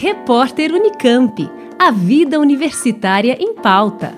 Repórter Unicamp. A vida universitária em pauta.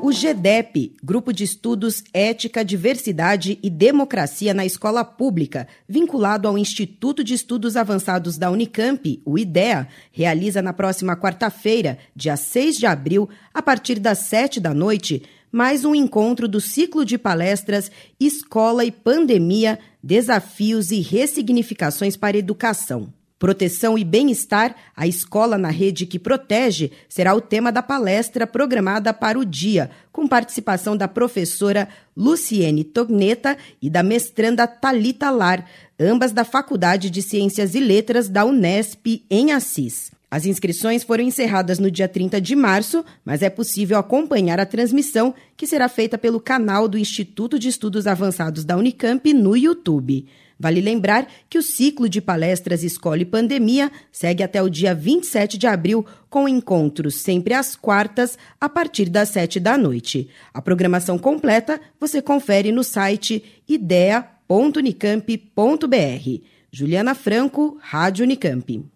O GEDEP, Grupo de Estudos Ética, Diversidade e Democracia na Escola Pública, vinculado ao Instituto de Estudos Avançados da Unicamp, o IDEA, realiza na próxima quarta-feira, dia 6 de abril, a partir das 7 da noite, mais um encontro do ciclo de palestras Escola e Pandemia Desafios e Ressignificações para Educação. Proteção e Bem-Estar, a escola na rede que protege, será o tema da palestra programada para o dia, com participação da professora Luciene Togneta e da mestranda Talita Lar, ambas da Faculdade de Ciências e Letras da Unesp, em Assis. As inscrições foram encerradas no dia 30 de março, mas é possível acompanhar a transmissão, que será feita pelo canal do Instituto de Estudos Avançados da Unicamp no YouTube. Vale lembrar que o ciclo de palestras Escola Pandemia segue até o dia 27 de abril, com encontros sempre às quartas, a partir das 7 da noite. A programação completa você confere no site idea.unicamp.br. Juliana Franco, Rádio Unicamp.